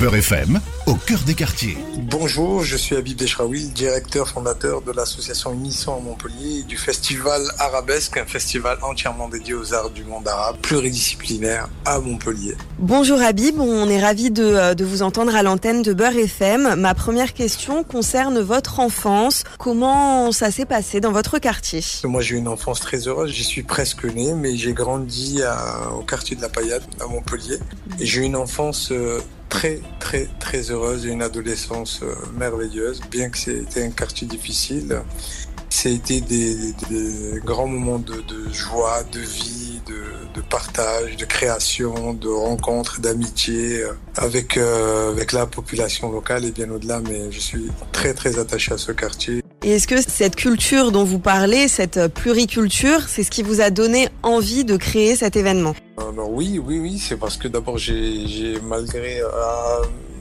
Beurre FM, au cœur des quartiers. Bonjour, je suis Habib Deshraoui, directeur fondateur de l'association Unisson à Montpellier et du festival Arabesque, un festival entièrement dédié aux arts du monde arabe, pluridisciplinaire à Montpellier. Bonjour Habib, on est ravi de, euh, de vous entendre à l'antenne de Beurre FM. Ma première question concerne votre enfance. Comment ça s'est passé dans votre quartier? Moi j'ai eu une enfance très heureuse, j'y suis presque né, mais j'ai grandi à- au quartier de la Paillade à Montpellier. J'ai eu une enfance euh, très très très heureuse une adolescence euh, merveilleuse, bien que c'était un quartier difficile. C'était des, grands moments de, joie, de vie, de, de partage, de création, de rencontres, d'amitié euh, avec euh, avec la population locale et bien au-delà. Mais je suis très très attaché à ce quartier. Et est-ce que cette culture dont vous parlez, cette euh, pluriculture, c'est ce qui vous a donné envie de créer cet événement? Oui, oui, oui, c'est parce que d'abord j'ai, malgré euh,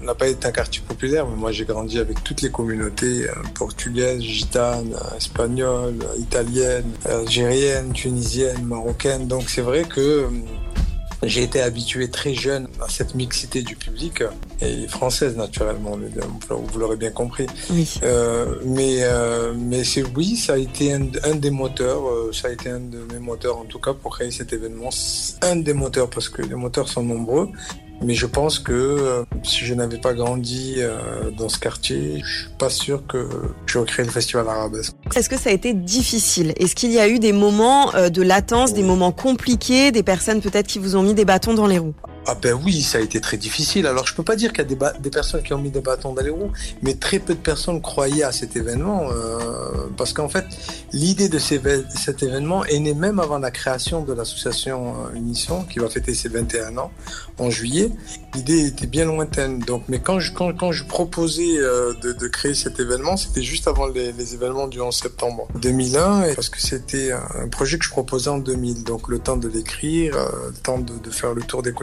n'a pas été un quartier populaire, mais moi j'ai grandi avec toutes les communautés euh, portugaises, gitanes, euh, espagnoles, italiennes, algériennes, tunisiennes, marocaines. Donc c'est vrai que j'ai été habitué très jeune cette mixité du public euh, et française naturellement, vous l'aurez bien compris. Oui. Euh, mais euh, mais c'est oui, ça a été un, un des moteurs, euh, ça a été un de mes moteurs en tout cas pour créer cet événement. Un des moteurs parce que les moteurs sont nombreux. Mais je pense que si je n'avais pas grandi dans ce quartier, je suis pas sûr que j'aurais créé le festival arabesque. Est-ce que ça a été difficile? Est-ce qu'il y a eu des moments de latence, des moments compliqués, des personnes peut-être qui vous ont mis des bâtons dans les roues? Ah ben oui, ça a été très difficile. Alors je peux pas dire qu'il y a des, des personnes qui ont mis des bâtons dans les roues, mais très peu de personnes croyaient à cet événement euh, parce qu'en fait l'idée de cet événement est née même avant la création de l'association euh, Unisson qui va fêter ses 21 ans en juillet. L'idée était bien lointaine. Donc, mais quand je quand, quand je proposais euh, de, de créer cet événement, c'était juste avant les, les événements du 11 septembre 2001, et parce que c'était un, projet que je proposais en 2000. Donc le temps de l'écrire, euh, le temps de, de faire le tour des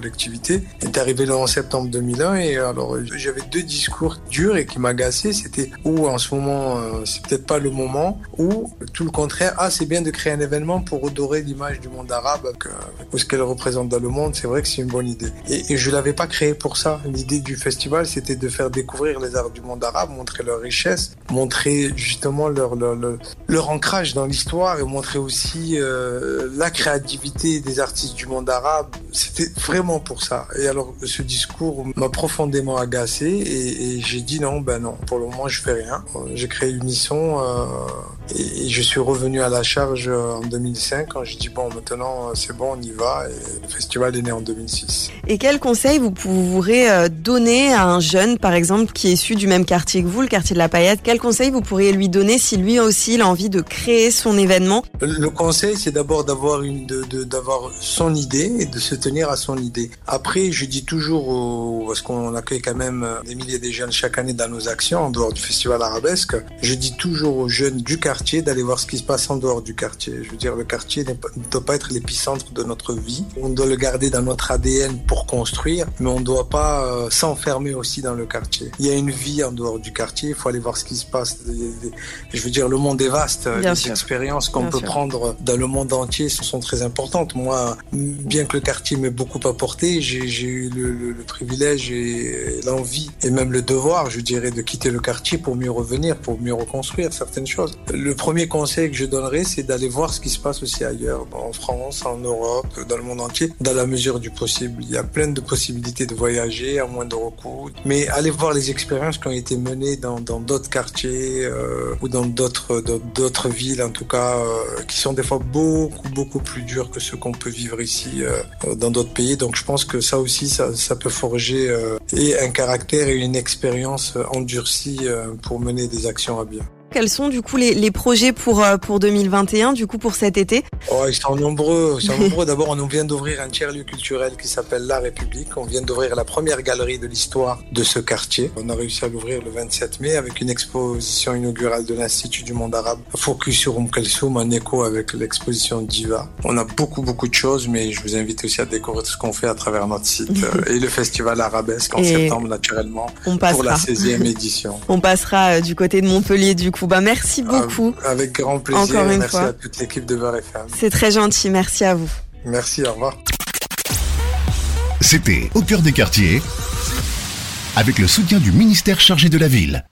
est arrivé le 11 septembre 2001 et alors j'avais deux discours durs et qui m'agaçaient. C'était ou en ce moment euh, c'est peut-être pas le moment, ou tout le contraire. Ah c'est bien de créer un événement pour redorer l'image du monde arabe, avec, euh, ce qu'elle représente dans le monde. C'est vrai que c'est une bonne idée. Et, et je l'avais pas créé pour ça. L'idée du festival c'était de faire découvrir les arts du monde arabe, montrer leur richesse, montrer justement leur leur, leur, leur ancrage dans l'histoire et montrer aussi euh, la créativité des artistes du monde arabe. C'était vraiment pour ça. Et alors, ce discours m'a profondément agacé et, et j'ai dit non, ben non, pour le moment, je fais rien. J'ai créé Unisson euh, et, et je suis revenu à la charge en 2005 quand j'ai dit bon, maintenant, c'est bon, on y va. Et le festival est né en 2006. Et quel conseil vous pourrez euh, donner à un jeune, par exemple, qui est issu du même quartier que vous, le quartier de la Paillette? Quel conseil vous pourriez lui donner si lui aussi il a envie de créer son événement? Le conseil, c'est d'abord d'avoir une, de, de, d'avoir son idée et de se tenir à son idée. Après, je dis toujours, parce qu'on accueille quand même des milliers de jeunes chaque année dans nos actions en dehors du festival arabesque, je dis toujours aux jeunes du quartier d'aller voir ce qui se passe en dehors du quartier. Je veux dire, le quartier ne doit pas être l'épicentre de notre vie. On doit le garder dans notre ADN pour construire, mais on ne doit pas euh, s'enfermer aussi dans le quartier. Il y a une vie en dehors du quartier, il faut aller voir ce qui se passe. Je veux dire, le monde est vaste. Bien les sûr. expériences qu'on peut sûr. prendre dans le monde entier sont très importantes. Moi, bien que le quartier m'ait beaucoup apporté, j'ai eu le, privilège et l'envie et même le devoir, je dirais, de quitter le quartier pour mieux revenir, pour mieux reconstruire certaines choses. Le premier conseil que je donnerais, c'est d'aller voir ce qui se passe aussi ailleurs, en France, en Europe, dans le monde entier, dans la mesure du possible. Il y a plein de possibilités de voyager à moindre coût, mais allez voir les expériences qui ont été menées dans d'autres quartiers euh, ou dans d'autres d'autres villes, en tout cas, euh, qui sont des fois beaucoup beaucoup plus dures que ceux qu'on peut vivre ici euh, dans d'autres pays. Donc je pense que ça aussi, ça, peut forger euh, et un caractère et une expérience euh, endurcie euh, pour mener des actions à bien. Quels sont du coup les, les projets pour, euh, pour 2021, du coup pour cet été? Oh, ils sont nombreux. Ils sont nombreux. D'abord, on vient d'ouvrir un tiers-lieu culturel qui s'appelle La République. On vient d'ouvrir la première galerie de l'histoire de ce quartier. On a réussi à l'ouvrir le 27 mai avec une exposition inaugurale de l'Institut du monde arabe, focus sur Kulthum, en écho avec l'exposition Diva. On a beaucoup, beaucoup de choses, mais je vous invite aussi à découvrir tout ce qu'on fait à travers notre site euh, et le festival Arabesque en Et septembre, naturellement, On pour la passera. 16e édition. On passera euh, du côté de Montpellier du coup. Bah merci beaucoup. Ah, Avec grand plaisir. Encore une Merci fois. à toute l'équipe de Beurre FM. C'est très gentil, merci à vous. Merci, au revoir. C'était Au cœur des quartiers avec le soutien du ministère chargé de la ville.